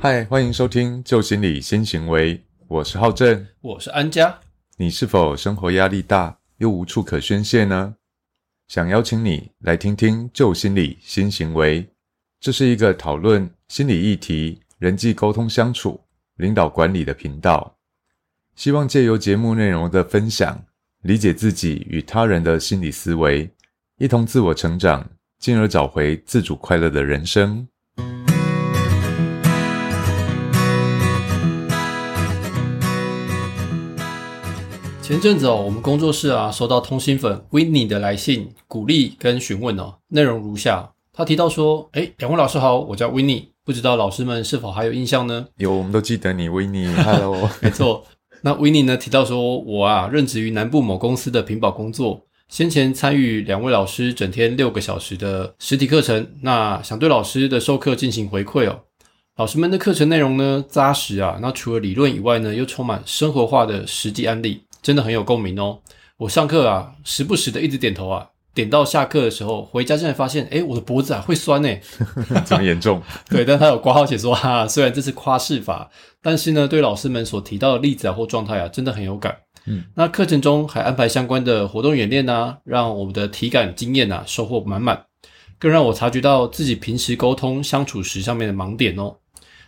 嗨，欢迎收听《旧心理新行为》，我是浩正。我是安佳。你是否生活压力大，又无处可宣泄呢？想邀请你来听听《旧心理新行为》，这是一个讨论心理议题、人际沟通相处、领导管理的频道。希望借由节目内容的分享，理解自己与他人的心理思维，一同自我成长，进而找回自主快乐的人生。前阵子哦，我们工作室啊收到通心粉 w i n n i e 的来信，鼓励跟询问哦，内容如下。他提到说：“哎，两位老师好，我叫 w i n n i e 不知道老师们是否还有印象呢？”有，我们都记得你 w i n n i e Hello，没错。那 w i n n i e 呢提到说：“我啊任职于南部某公司的屏保工作，先前参与两位老师整天六个小时的实体课程，那想对老师的授课进行回馈哦。老师们的课程内容呢扎实啊，那除了理论以外呢，又充满生活化的实际案例。”真的很有共鸣哦！我上课啊，时不时的一直点头啊，点到下课的时候，回家竟然发现，哎，我的脖子啊会酸呢，这么严重？对，但他有挂号写说，哈，虽然这是夸饰法，但是呢，对老师们所提到的例子啊或状态啊，真的很有感。嗯，那课程中还安排相关的活动演练呐，让我们的体感经验啊收获满满，更让我察觉到自己平时沟通相处时上面的盲点哦，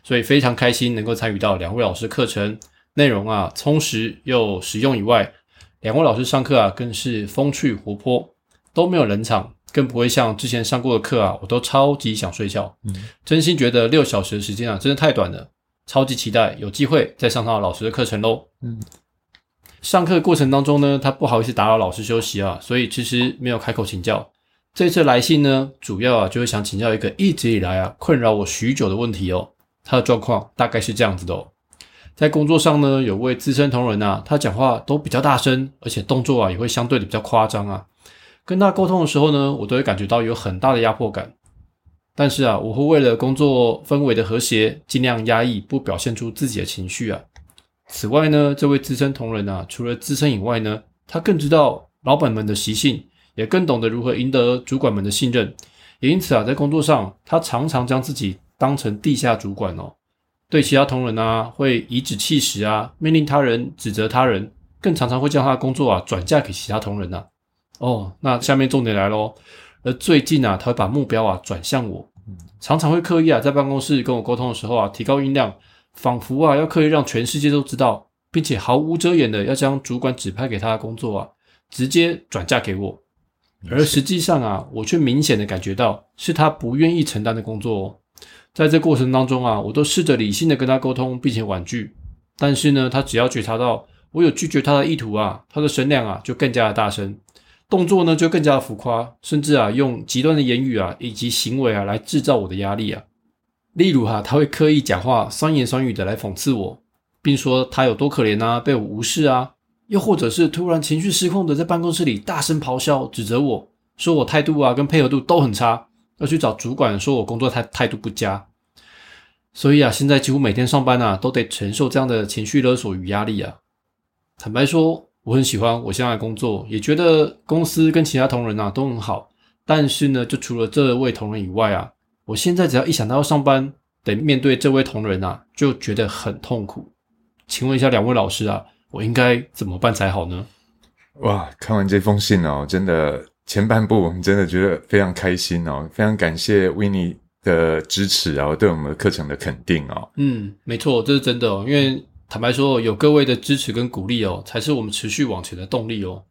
所以非常开心能够参与到两位老师课程。内容啊充实又实用以外，两位老师上课啊更是风趣活泼，都没有冷场，更不会像之前上过的课啊，我都超级想睡觉。嗯，真心觉得六小时的时间啊，真的太短了，超级期待有机会再上上老师的课程喽。嗯，上课过程当中呢，他不好意思打扰老师休息啊，所以其实没有开口请教。这次来信呢，主要啊就是想请教一个一直以来啊困扰我许久的问题哦。他的状况大概是这样子的哦。在工作上呢，有位资深同仁啊，他讲话都比较大声，而且动作啊也会相对的比较夸张啊。跟他沟通的时候呢，我都会感觉到有很大的压迫感。但是啊，我会为了工作氛围的和谐，尽量压抑，不表现出自己的情绪啊。此外呢，这位资深同仁啊，除了资深以外呢，他更知道老板们的习性，也更懂得如何赢得主管们的信任。也因此啊，在工作上，他常常将自己当成地下主管哦。对其他同仁啊，会颐指气使啊，命令他人，指责他人，更常常会将他的工作啊转嫁给其他同仁呐。哦，那下面重点来喽。而最近啊，他会把目标啊转向我，常常会刻意啊在办公室跟我沟通的时候啊提高音量，仿佛啊要刻意让全世界都知道，并且毫无遮掩的要将主管指派给他的工作啊直接转嫁给我。而实际上啊，我却明显的感觉到是他不愿意承担的工作哦。在这过程当中啊，我都试着理性的跟他沟通，并且婉拒。但是呢，他只要觉察到我有拒绝他的意图啊，他的声量啊就更加的大声，动作呢就更加的浮夸，甚至啊用极端的言语啊以及行为啊来制造我的压力啊。例如哈，他会刻意讲话酸言酸语的来讽刺我，并说他有多可怜啊，被我无视啊。又或者是突然情绪失控的在办公室里大声咆哮，指责我说我态度啊跟配合度都很差。要去找主管说我工作态态度不佳，所以啊，现在几乎每天上班啊，都得承受这样的情绪勒索与压力啊。坦白说，我很喜欢我现在的工作，也觉得公司跟其他同仁啊都很好。但是呢，就除了这位同仁以外啊，我现在只要一想到要上班，得面对这位同仁啊，就觉得很痛苦。请问一下两位老师啊，我应该怎么办才好呢？哇，看完这封信哦，真的。前半部我们真的觉得非常开心哦，非常感谢 w i n n i e 的支持啊，对我们课程的肯定哦。嗯，没错，这是真的哦。因为坦白说，有各位的支持跟鼓励哦，才是我们持续往前的动力哦。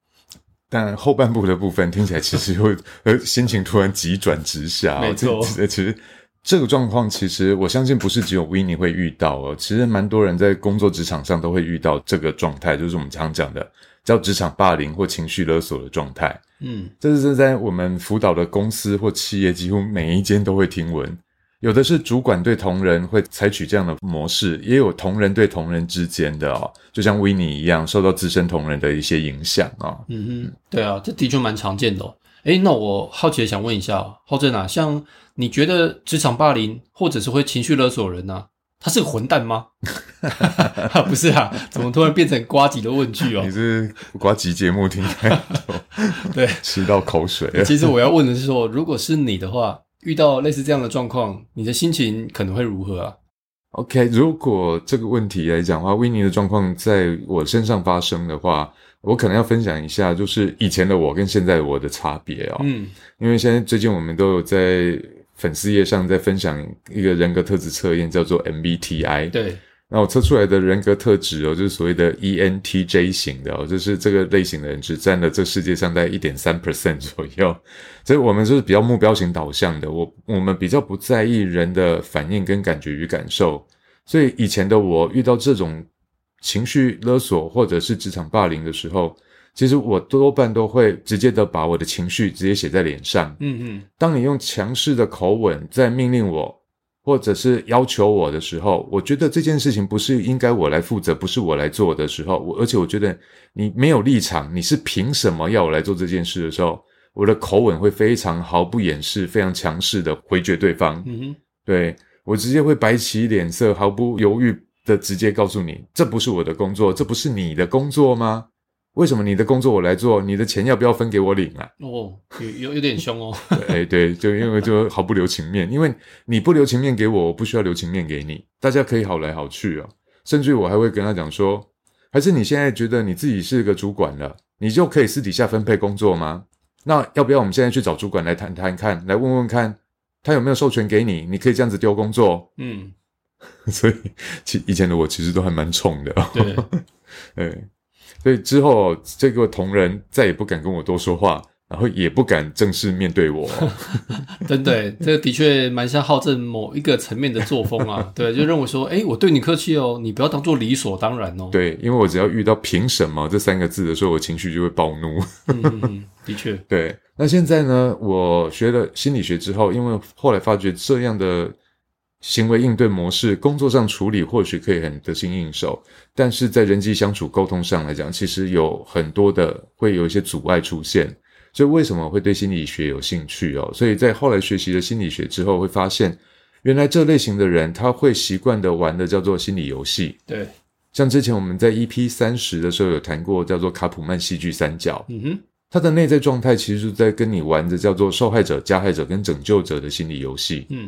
但后半部的部分听起来其实会呃心情突然急转直下。没错，其实这个状况其实我相信不是只有 w i n n i e 会遇到哦，其实蛮多人在工作职场上都会遇到这个状态，就是我们常讲的叫职场霸凌或情绪勒索的状态。嗯，这是在我们辅导的公司或企业，几乎每一间都会听闻。有的是主管对同仁会采取这样的模式，也有同仁对同仁之间的哦，就像维尼一样，受到资深同仁的一些影响啊。嗯哼，对啊，这的确蛮常见的。诶那我好奇的想问一下，浩正啊，像你觉得职场霸凌或者是会情绪勒索人呢？他是个混蛋吗？不是啊，怎么突然变成瓜吉的问句哦？你是瓜吉节目听太多，对，吃到口水。其实我要问的是说，如果是你的话，遇到类似这样的状况，你的心情可能会如何啊？OK，如果这个问题来讲的话，维尼的状况在我身上发生的话，我可能要分享一下，就是以前的我跟现在的我的差别哦。嗯，因为现在最近我们都有在粉丝页上在分享一个人格特质测验，叫做 MBTI。对，那我测出来的人格特质哦，就是所谓的 ENTJ 型的哦，就是这个类型的人只占了这世界上在一点三 percent 左右，所以我们就是比较目标型导向的。我我们比较不在意人的反应跟感觉与感受，所以以前的我遇到这种情绪勒索或者是职场霸凌的时候，其实我多半都会直接的把我的情绪直接写在脸上。嗯嗯，当你用强势的口吻在命令我，或者是要求我的时候，我觉得这件事情不是应该我来负责，不是我来做的时候，我而且我觉得你没有立场，你是凭什么要我来做这件事的时候，我的口吻会非常毫不掩饰、非常强势的回绝对方。嗯哼，对我直接会摆起脸色，毫不犹豫的直接告诉你，这不是我的工作，这不是你的工作吗？为什么你的工作我来做？你的钱要不要分给我领啊？哦，有有有点凶哦。哎，对，就因为就毫不留情面，因为你不留情面给我，我不需要留情面给你，大家可以好来好去啊。甚至于我还会跟他讲说，还是你现在觉得你自己是个主管了，你就可以私底下分配工作吗？那要不要我们现在去找主管来谈谈看，来问问看他有没有授权给你，你可以这样子丢工作？嗯，所以其以前的我其实都还蛮冲的，对，对，所以之后这个同仁再也不敢跟我多说话，然后也不敢正式面对我。真的，这个的确蛮像好正某一个层面的作风啊。对，就认为说，哎，我对你客气哦，你不要当做理所当然哦。对，因为我只要遇到“凭什么”这三个字的时候，我情绪就会暴怒。嗯，的确，对，那现在呢？我学了心理学之后，因为后来发觉这样的行为应对模式，工作上处理或许可以很得心应手，但是在人际相处沟通上来讲，其实有很多的会有一些阻碍出现。所以为什么会对心理学有兴趣哦？所以在后来学习了心理学之后，会发现原来这类型的人他会习惯的玩的叫做心理游戏。对，像之前我们在 EP 三十的时候有谈过，叫做卡普曼戏剧三角。嗯哼，他的内在状态其实是在跟你玩的叫做受害者、加害者跟拯救者的心理游戏。嗯，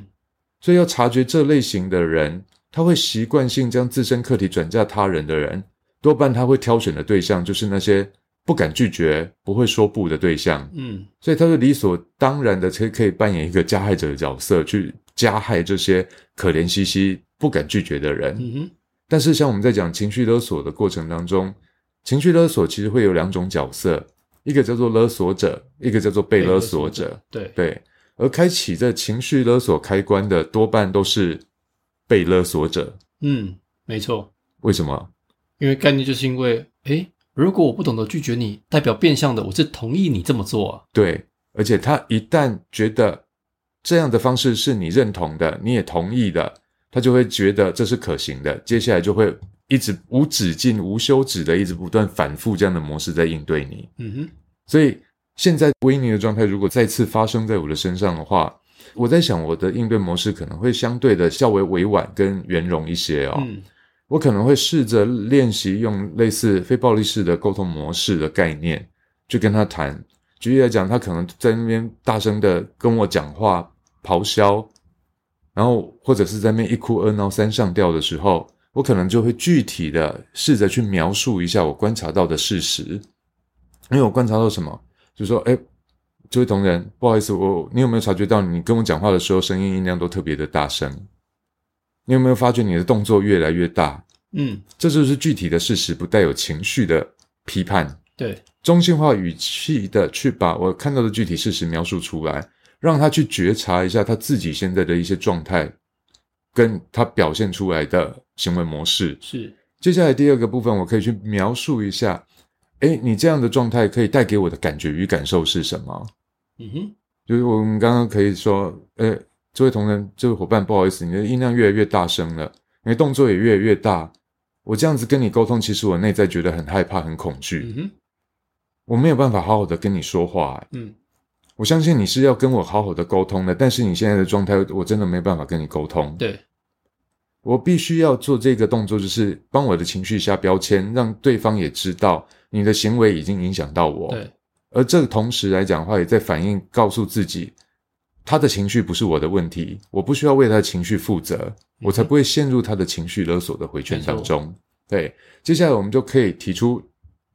所以要察觉这类型的人，他会习惯性将自身课题转嫁他人的人，多半他会挑选的对象就是那些不敢拒绝、不会说不的对象。嗯，所以他就理所当然的，可以可以扮演一个加害者的角色，去加害这些可怜兮兮、不敢拒绝的人。嗯哼，但是，像我们在讲情绪勒索的过程当中，情绪勒索其实会有两种角色，一个叫做勒索者，一个叫做被勒索者。对，对，而开启这情绪勒索开关的多半都是被勒索者。嗯，没错，为什么？因为概念就是因为，诶，如果我不懂得拒绝你，代表变相的我是同意你这么做啊。对，而且他一旦觉得这样的方式是你认同的，你也同意的，他就会觉得这是可行的，接下来就会一直无止境、无休止的一直不断反复这样的模式在应对你。嗯哼，所以现在威尼的状态如果再次发生在我的身上的话，我在想我的应对模式可能会相对的较为委婉跟圆融一些哦。嗯我可能会试着练习用类似非暴力式的沟通模式的概念去跟他谈。举例来讲，他可能在那边大声的跟我讲话、咆哮，然后或者是在那边一哭二闹三上吊的时候，我可能就会具体的试着去描述一下我观察到的事实。因为我观察到什么，就说：“哎，这位同仁，不好意思，我你有没有察觉到你跟我讲话的时候声音音量都特别的大声？你有没有发觉你的动作越来越大？”嗯，这就是具体的事实，不带有情绪的批判，对，中性化语气的去把我看到的具体事实描述出来，让他去觉察一下他自己现在的一些状态，跟他表现出来的行为模式。是，接下来第二个部分，我可以去描述一下，诶，你这样的状态可以带给我的感觉与感受是什么？嗯哼，就是我们刚刚可以说，呃，这位同仁，这位伙伴，不好意思，你的音量越来越大声了，你的动作也越来越大。我这样子跟你沟通，其实我内在觉得很害怕、很恐惧，嗯哼，我没有办法好好的跟你说话。嗯我相信你是要跟我好好的沟通的，但是你现在的状态，我真的没办法跟你沟通。对，我必须要做这个动作，就是帮我的情绪下标签，让对方也知道你的行为已经影响到我。对，而这个同时来讲的话，也在反映告诉自己，他的情绪不是我的问题，我不需要为他的情绪负责，我才不会陷入他的情绪勒索的回圈当中。对，接下来我们就可以提出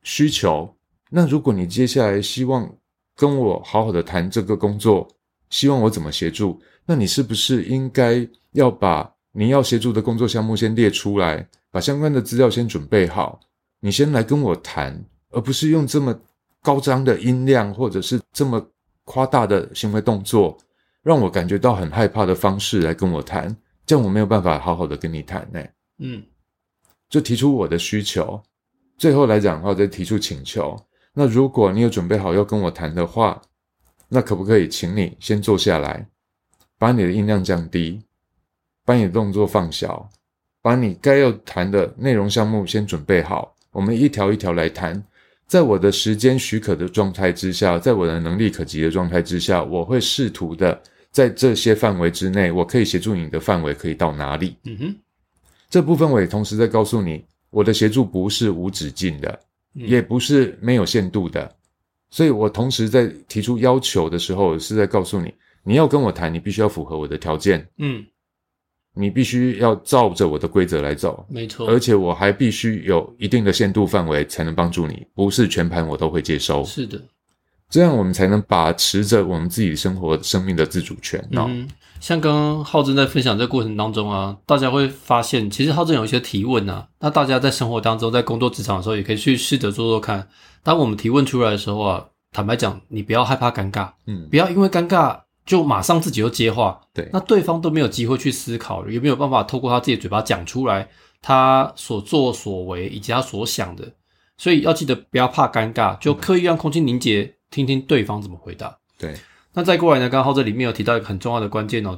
需求。那如果你接下来希望跟我好好的谈这个工作，希望我怎么协助，那你是不是应该要把你要协助的工作项目先列出来，把相关的资料先准备好，你先来跟我谈，而不是用这么高张的音量或者是这么夸大的行为动作，让我感觉到很害怕的方式来跟我谈，这样我没有办法好好的跟你谈呢。嗯，就提出我的需求，最后来讲的话再提出请求。那如果你有准备好要跟我谈的话，那可不可以请你先坐下来，把你的音量降低，把你的动作放小，把你该要谈的内容项目先准备好，我们一条一条来谈。在我的时间许可的状态之下，在我的能力可及的状态之下，我会试图的在这些范围之内，我可以协助你的范围可以到哪里？嗯哼，这部分我也同时在告诉你，我的协助不是无止境的。也不是没有限度的，所以我同时在提出要求的时候，是在告诉你，你要跟我谈，你必须要符合我的条件，嗯，你必须要照着我的规则来走，没错，而且我还必须有一定的限度范围才能帮助你，不是全盘我都会接收，是的，这样我们才能把持着我们自己生活生命的自主权。嗯，像刚刚浩正在分享这过程当中啊，大家会发现，其实浩正有一些提问啊，那大家在生活当中，在工作职场的时候，也可以去试着做做看。当我们提问出来的时候啊，坦白讲，你不要害怕尴尬，嗯，不要因为尴尬就马上自己就接话，对，那对方都没有机会去思考，也没有办法透过他自己嘴巴讲出来他所作所为以及他所想的，所以要记得不要怕尴尬，就刻意让空气凝结，听听对方怎么回答。对。那再过来呢？刚刚浩正里面有提到一个很重要的关键哦，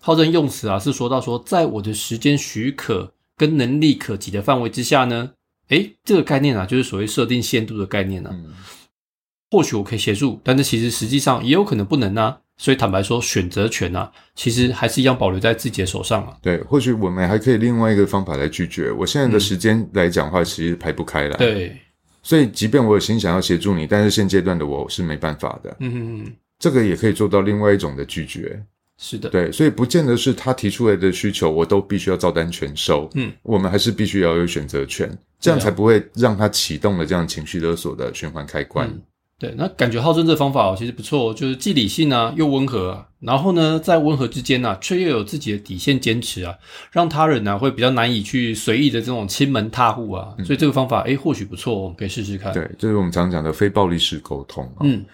浩正用词啊是说到说，在我的时间许可跟能力可及的范围之下呢，诶，这个概念啊就是所谓设定限度的概念呢。或许我可以协助，但是其实实际上也有可能不能啊。所以坦白说，选择权啊，其实还是一样保留在自己的手上啊。对，或许我们还可以另外一个方法来拒绝。我现在的时间来讲话，其实排不开来。对，所以即便我有心想要协助你，但是现阶段的我是没办法的。嗯嗯嗯。这个也可以做到另外一种的拒绝，是的，对，所以不见得是他提出来的需求，我都必须要照单全收。嗯，我们还是必须要有选择权，这样才不会让他启动了这样情绪勒索的循环开关。对，那感觉浩正这方法其实不错，就是既理性啊，又温和啊，然后呢，在温和之间呢，却又有自己的底线坚持啊，让他人呢会比较难以去随意的这种亲门踏户啊。所以这个方法，哎，或许不错，我们可以试试看。对，这是我们常讲的非暴力式沟通。嗯。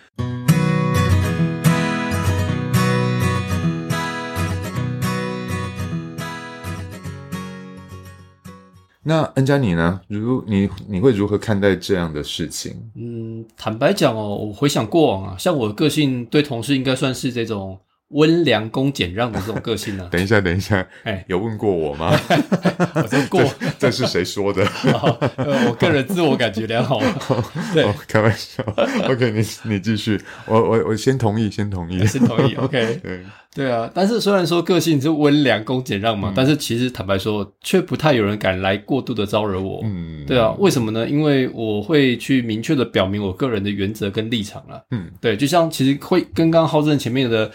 那恩佳你呢？如你你会如何看待这样的事情？嗯，坦白讲哦，我回想过往啊，像我的个性对同事应该算是这种。温良恭俭让的这种个性呢？等一下，等一下，哎，有问过我吗？我说过，这是谁说的？我个人自我感觉良好。对，开玩笑。OK，你你继续。我我我先同意，先同意，先同意。OK，对对啊。但是虽然说个性是温良恭俭让嘛，但是其实坦白说，却不太有人敢来过度的招惹我。嗯，对啊。为什么呢？因为我会去明确的表明我个人的原则跟立场了。嗯，对。就像其实会跟刚刚浩正前面的。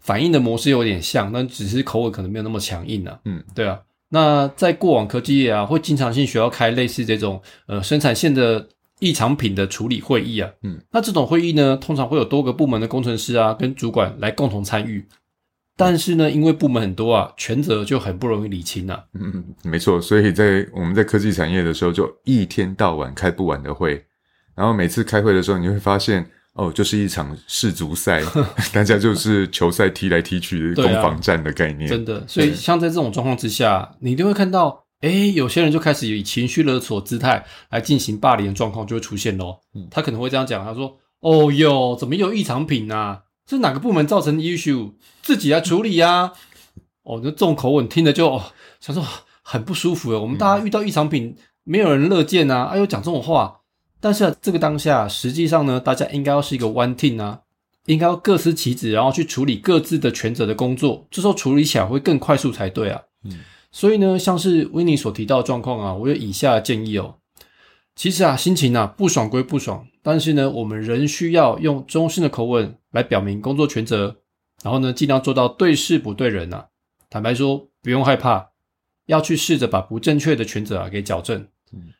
反应的模式有点像，但只是口吻可能没有那么强硬啊。嗯，对啊。那在过往科技业啊，会经常性需要开类似这种呃生产线的异常品的处理会议啊。嗯，那这种会议呢，通常会有多个部门的工程师啊跟主管来共同参与。但是呢，因为部门很多啊，权责就很不容易理清啊。嗯，没错。所以在我们在科技产业的时候，就一天到晚开不完的会，然后每次开会的时候，你会发现。哦，就是一场世足赛，大家就是球赛踢来踢去的攻防战的概念。真的，所以像在这种状况之下，你一定会看到，哎，有些人就开始以情绪勒索姿态来进行霸凌的状况就会出现咯。他可能会这样讲，他说：“哦哟，怎么有异常品啊？是哪个部门造成的 issue？自己来处理呀。”哦，那这种口吻听着就哦想说很不舒服。我们大家遇到异常品，没有人乐见啊！哎呦，讲这种话。但是啊这个当下，实际上呢，大家应该要是一个 one team 啊，应该要各司其职，然后去处理各自的权责的工作，这时候处理起来会更快速才对啊。嗯，所以呢，像是维尼所提到的状况啊，我有以下的建议哦。其实啊，心情啊不爽归不爽，但是呢，我们仍需要用中性的口吻来表明工作权责，然后呢，尽量做到对事不对人啊。坦白说，不用害怕，要去试着把不正确的权责啊给矫正。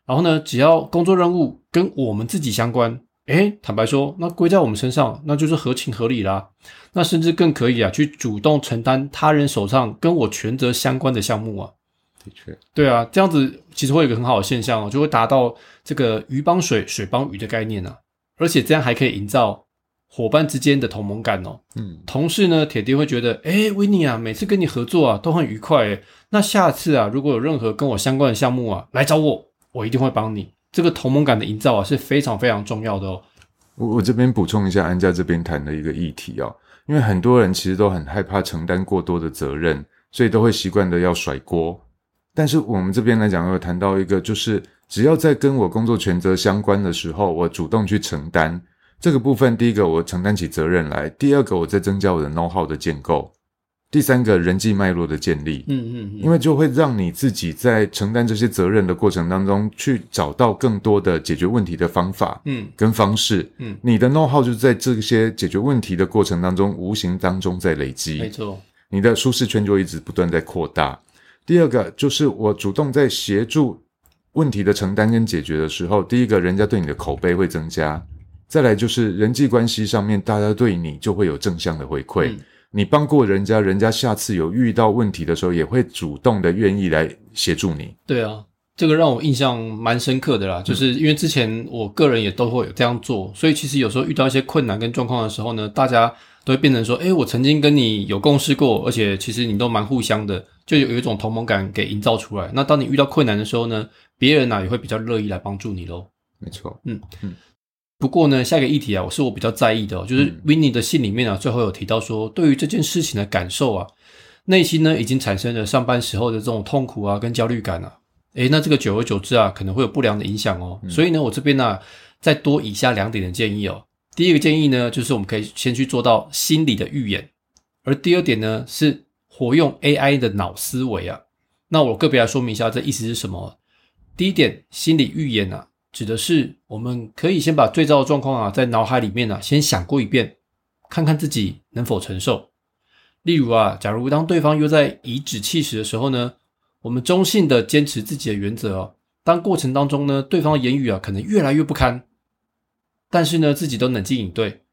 然后呢，只要工作任务跟我们自己相关，诶，坦白说，那归在我们身上，那就是合情合理啦。那甚至更可以啊，去主动承担他人手上跟我权责相关的项目啊。的确，对啊，这样子其实会有一个很好的现象哦，就会达到这个鱼帮水，水帮鱼的概念啊。而且这样还可以营造伙伴之间的同盟感哦。嗯，同事呢，铁定会觉得，诶维尼啊，每次跟你合作啊，都很愉快。诶那下次啊，如果有任何跟我相关的项目啊，来找我。我一定会帮你。这个同盟感的营造啊，是非常非常重要的哦。我我这边补充一下安家这边谈的一个议题哦，因为很多人其实都很害怕承担过多的责任，所以都会习惯的要甩锅。但是我们这边来讲，有谈到一个，就是只要在跟我工作权责相关的时候，我主动去承担这个部分。第一个，我承担起责任来；第二个，我在增加我的 know how 的建构。第三个人际脉络的建立，嗯嗯，因为就会让你自己在承担这些责任的过程当中，去找到更多的解决问题的方法，嗯，跟方式，嗯，你的 know how 就是在这些解决问题的过程当中，无形当中在累积，没错，你的舒适圈就一直不断在扩大。第二个就是我主动在协助问题的承担跟解决的时候，第一个人家对你的口碑会增加，再来就是人际关系上面，大家对你就会有正向的回馈。你帮过人家，人家下次有遇到问题的时候，也会主动的愿意来协助你。对啊，这个让我印象蛮深刻的啦，就是因为之前我个人也都会有这样做，所以其实有时候遇到一些困难跟状况的时候呢，大家都会变成说：“哎，我曾经跟你有共事过，而且其实你都蛮互相的，就有有一种同盟感给营造出来。那当你遇到困难的时候呢，别人呢也会比较乐意来帮助你喽。没错，嗯嗯。不过呢，下一个议题啊，我是我比较在意的，哦就是 Winnie 的信里面啊，最后有提到说，对于这件事情的感受啊，内心呢已经产生了上班时候的这种痛苦啊跟焦虑感啊，诶，那这个久而久之啊，可能会有不良的影响哦。所以呢，我这边呢再多以下两点的建议哦。第一个建议呢，就是我们可以先去做到心理的预演，而第二点呢是活用 AI 的脑思维啊。那我个别来说明一下，这意思是什么？第一点，心理预演啊。指的是，我们可以先把最糟的状况啊，在脑海里面呢，先想过一遍，看看自己能否承受。例如啊，假如当对方又在颐指气使的时候呢，我们中性的坚持自己的原则哦。当过程当中呢，对方的言语啊，可能越来越不堪，但是呢，自己都冷静应对，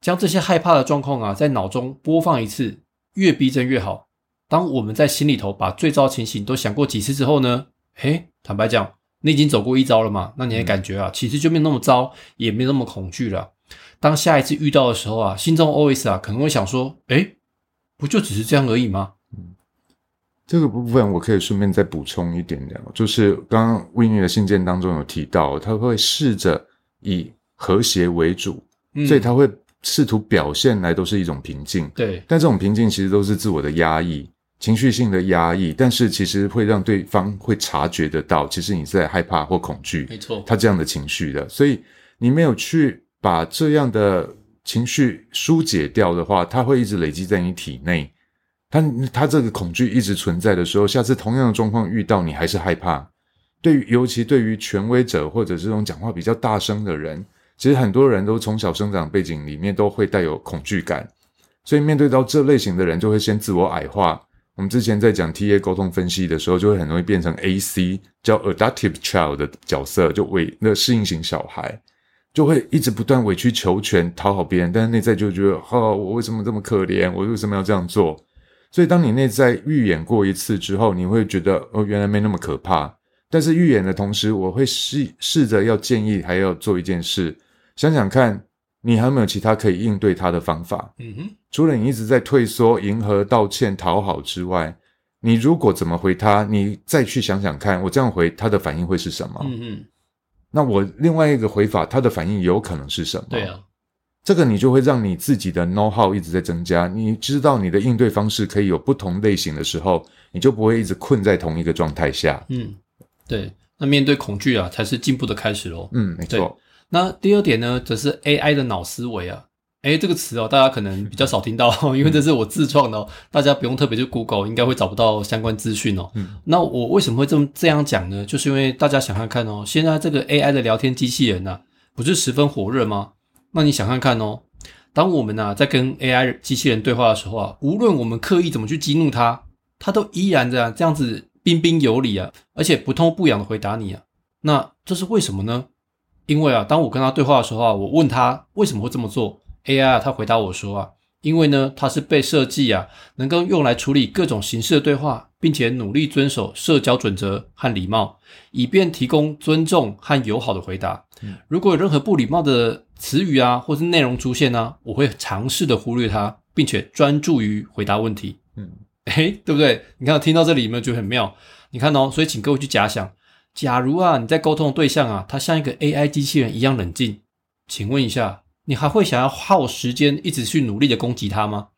将这些害怕的状况啊，在脑中播放一次，越逼真越好。当我们在心里头把最糟情形都想过几次之后呢，嘿，坦白讲。你已经走过一遭了嘛？那你的感觉啊，其实就没那么糟，也没那么恐惧了。当下一次遇到的时候啊，心中 always 啊，可能会想说：哎，不就只是这样而已吗？嗯，这个部分我可以顺便再补充一点点，就是刚刚 Winnie 的信件当中有提到，他会试着以和谐为主，所以他会试图表现来都是一种平静。对，但这种平静其实都是自我的压抑。情绪性的压抑，但是其实会让对方会察觉得到，其实你在害怕或恐惧。没错，他这样的情绪的，所以你没有去把这样的情绪疏解掉的话，它会一直累积在你体内。他他这个恐惧一直存在的时候，下次同样的状况遇到你还是害怕。对于尤其对于权威者或者这种讲话比较大声的人，其实很多人都从小生长背景里面都会带有恐惧感，所以面对到这类型的人，就会先自我矮化。我们之前在讲 T A 沟通分析的时候，就会很容易变成 A C 叫 Adaptive Child 的角色，就委那适应型小孩，就会一直不断委曲求全，讨好别人，但是内在就觉得，哦，我为什么这么可怜？我为什么要这样做？所以，当你内在预演过一次之后，你会觉得，哦，原来没那么可怕。但是预演的同时，我会试试着要建议，还要做一件事，想想看。你还有没有其他可以应对他的方法？嗯哼，除了你一直在退缩、迎合、道歉、讨好之外，你如果怎么回他？你再去想想看，我这样回他的反应会是什么？嗯哼，那我另外一个回法，他的反应有可能是什么？对啊，这个你就会让你自己的 know how 一直在增加。你知道你的应对方式可以有不同类型的时候，你就不会一直困在同一个状态下。嗯，对，那面对恐惧啊，才是进步的开始喽。嗯，没错。那第二点呢，则是 AI 的脑思维啊，哎，这个词哦，大家可能比较少听到，因为这是我自创的，大家不用特别去 Google，应该会找不到相关资讯哦。嗯，那我为什么会这么这样讲呢？就是因为大家想看看哦，现在这个 AI 的聊天机器人呢，不是十分火热吗？那你想看看哦，当我们啊在跟 AI 机器人对话的时候啊，无论我们刻意怎么去激怒它，它都依然这样这样子彬彬有礼啊，而且不痛不痒的回答你啊。那这是为什么呢？因为啊，当我跟他对话的时候啊，我问他为什么会这么做，AI 啊，他回答我说啊，因为呢，它是被设计啊，能够用来处理各种形式的对话，并且努力遵守社交准则和礼貌，以便提供尊重和友好的回答。如果有任何不礼貌的词语啊，或是内容出现呢，我会尝试的忽略它，并且专注于回答问题。嗯，诶，对不对？你看听到这里有没有觉得很妙？你看哦，所以请各位去假想，假如啊你在沟通的对象啊，他像一个 AI 机器人一样冷静，请问一下，你还会想要耗时间一直去努力的攻击他吗？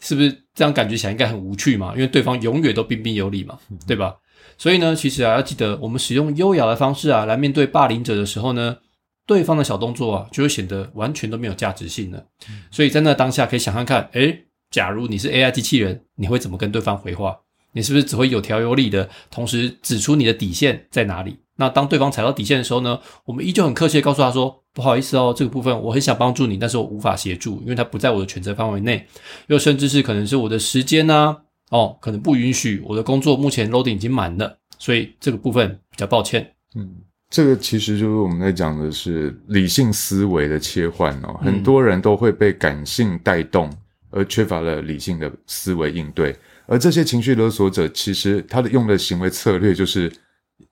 是不是这样感觉起来应该很无趣嘛？因为对方永远都彬彬有礼嘛，对吧？所以呢，其实啊，要记得我们使用优雅的方式啊，来面对霸凌者的时候呢，对方的小动作啊，就会显得完全都没有价值性了。所以在那当下，可以想看看，诶，假如你是 AI 机器人，你会怎么跟对方回话？你是不是只会有条有理的，同时指出你的底线在哪里？那当对方踩到底线的时候呢，我们依旧很客气的告诉他说：“不好意思哦，这个部分我很想帮助你，但是我无法协助，因为它不在我的权责范围内，又甚至是可能是我的时间呢。”哦，可能不允许我的工作目前 loading 已经满了，所以这个部分比较抱歉。嗯，这个其实就是我们在讲的是理性思维的切换哦。很多人都会被感性带动，而缺乏了理性的思维应对。而这些情绪勒索者，其实他的用的行为策略就是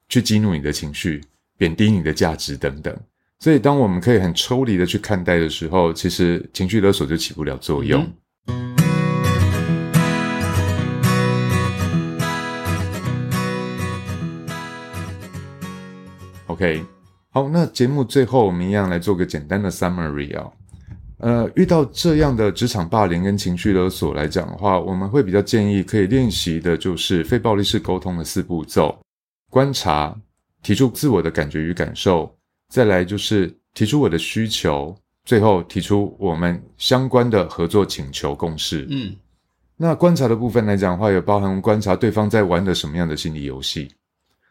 去激怒你的情绪，贬低你的价值等等。所以，当我们可以很抽离的去看待的时候，其实情绪勒索就起不了作用。OK，好，那节目最后我们一样来做个简单的 summary 啊。呃，遇到这样的职场霸凌跟情绪勒索来讲的话，我们会比较建议可以练习的就是非暴力式沟通的四步骤：观察、提出自我的感觉与感受，再来就是提出我的需求，最后提出我们相关的合作请求共识。嗯，那观察的部分来讲的话，也包含观察对方在玩的什么样的心理游戏。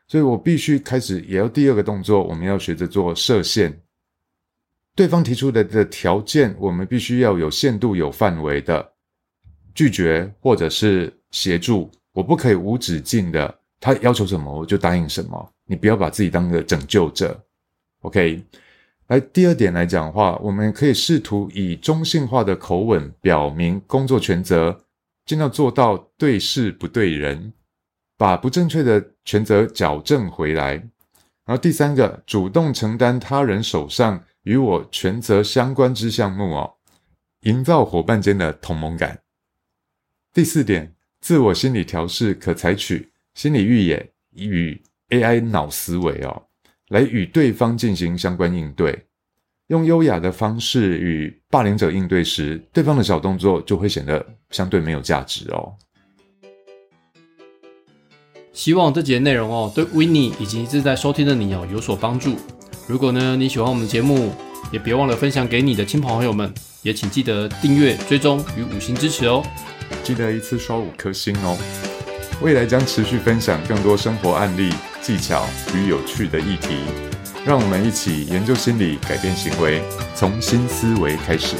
所以我必须开始，也要第二个动作，我们要学着做设限。对方提出的的条件，我们必须要有限度、有范围的拒绝或者是协助。我不可以无止境的，他要求什么我就答应什么。你不要把自己当个拯救者。OK，来第二点来讲的话，我们可以试图以中性化的口吻表明工作权责，尽量做到对事不对人。把不正确的权责矫正回来，然后第三个，主动承担他人手上与我权责相关之项目哦，营造伙伴间的同盟感。第四点，自我心理调试可采取心理预演与 AI 脑思维哦，来与对方进行相关应对，用优雅的方式与霸凌者应对时，对方的小动作就会显得相对没有价值哦。希望这节内容哦，对 w i n n i e 以及正在收听的你哦有所帮助。如果呢你喜欢我们的节目，也别忘了分享给你的亲朋好友们，也请记得订阅、追踪与五星支持哦。记得一次刷五颗星哦。未来将持续分享更多生活案例、技巧与有趣的议题，让我们一起研究心理，改变行为，从新思维开始，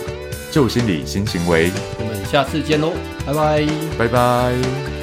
旧心理新行为。我们下次见喽，拜拜，拜拜。